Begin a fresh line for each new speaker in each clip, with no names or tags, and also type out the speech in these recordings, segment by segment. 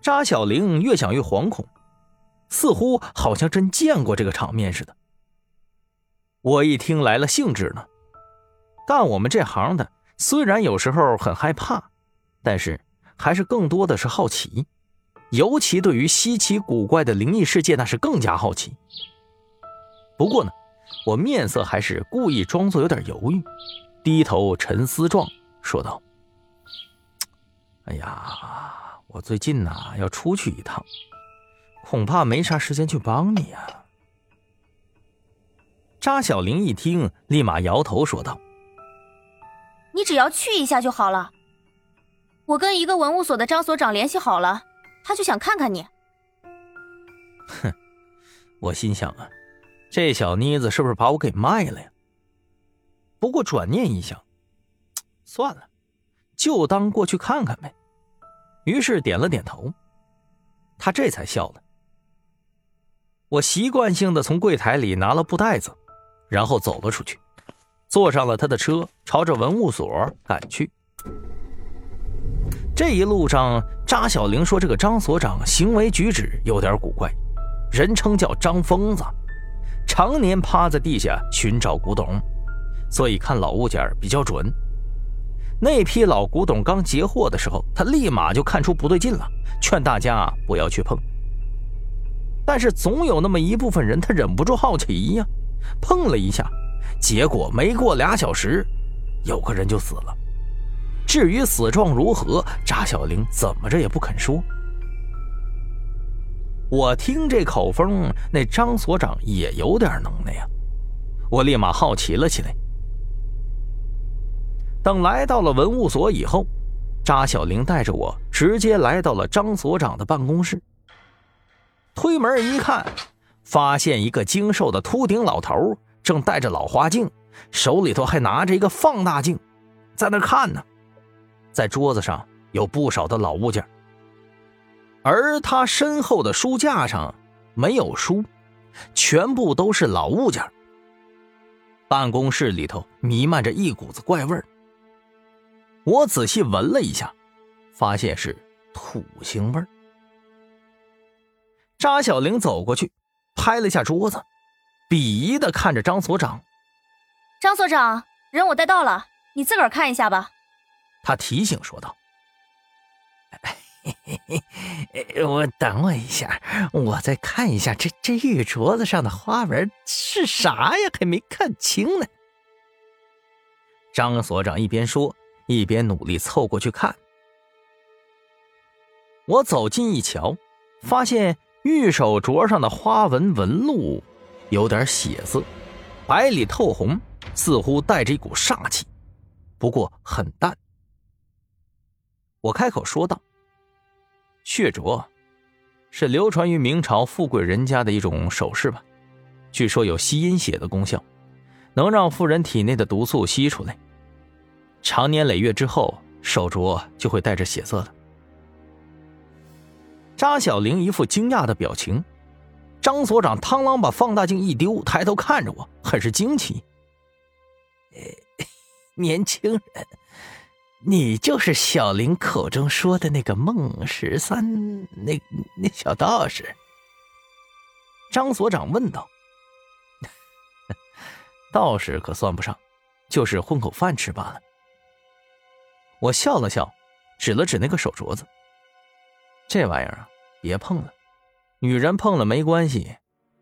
扎小玲越想越惶恐，似乎好像真见过这个场面似的。我一听来了兴致呢，干我们这行的虽然有时候很害怕，但是还是更多的是好奇，尤其对于稀奇古怪的灵异事件，那是更加好奇。不过呢，我面色还是故意装作有点犹豫，低头沉思状说道：“哎呀。”我最近呐要出去一趟，恐怕没啥时间去帮你啊。扎小玲一听，立马摇头说道：“
你只要去一下就好了。我跟一个文物所的张所长联系好了，他就想看看你。”
哼，我心想啊，这小妮子是不是把我给卖了呀？不过转念一想，算了，就当过去看看呗。于是点了点头，他这才笑了。我习惯性的从柜台里拿了布袋子，然后走了出去，坐上了他的车，朝着文物所赶去。这一路上，扎小玲说：“这个张所长行为举止有点古怪，人称叫张疯子，常年趴在地下寻找古董，所以看老物件比较准。”那批老古董刚截获的时候，他立马就看出不对劲了，劝大家不要去碰。但是总有那么一部分人，他忍不住好奇呀，碰了一下，结果没过俩小时，有个人就死了。至于死状如何，扎小玲怎么着也不肯说。我听这口风，那张所长也有点能耐呀，我立马好奇了起来。等来到了文物所以后，扎小玲带着我直接来到了张所长的办公室。推门一看，发现一个精瘦的秃顶老头正戴着老花镜，手里头还拿着一个放大镜，在那看呢。在桌子上有不少的老物件，而他身后的书架上没有书，全部都是老物件。办公室里头弥漫着一股子怪味儿。我仔细闻了一下，发现是土腥味儿。扎小玲走过去，拍了下桌子，鄙夷的看着张所长。
张所长，人我带到了，你自个儿看一下吧。
他提醒说道：“我等我一下，我再看一下这这玉镯子上的花纹是啥呀？还没看清呢。”张所长一边说。一边努力凑过去看，我走近一瞧，发现玉手镯上的花纹纹路有点血色，白里透红，似乎带着一股煞气，不过很淡。我开口说道：“血镯是流传于明朝富贵人家的一种首饰吧？据说有吸阴血的功效，能让富人体内的毒素吸出来。”长年累月之后，手镯就会带着血色的。扎小玲一副惊讶的表情，张所长螳螂把放大镜一丢，抬头看着我，很是惊奇：“ 年轻人，你就是小玲口中说的那个孟十三，那那小道士？”张所长问道：“ 道士可算不上，就是混口饭吃罢了。”我笑了笑，指了指那个手镯子。这玩意儿啊，别碰了，女人碰了没关系，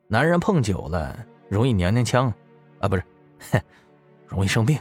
男人碰久了容易娘娘腔，啊，不是，容易生病。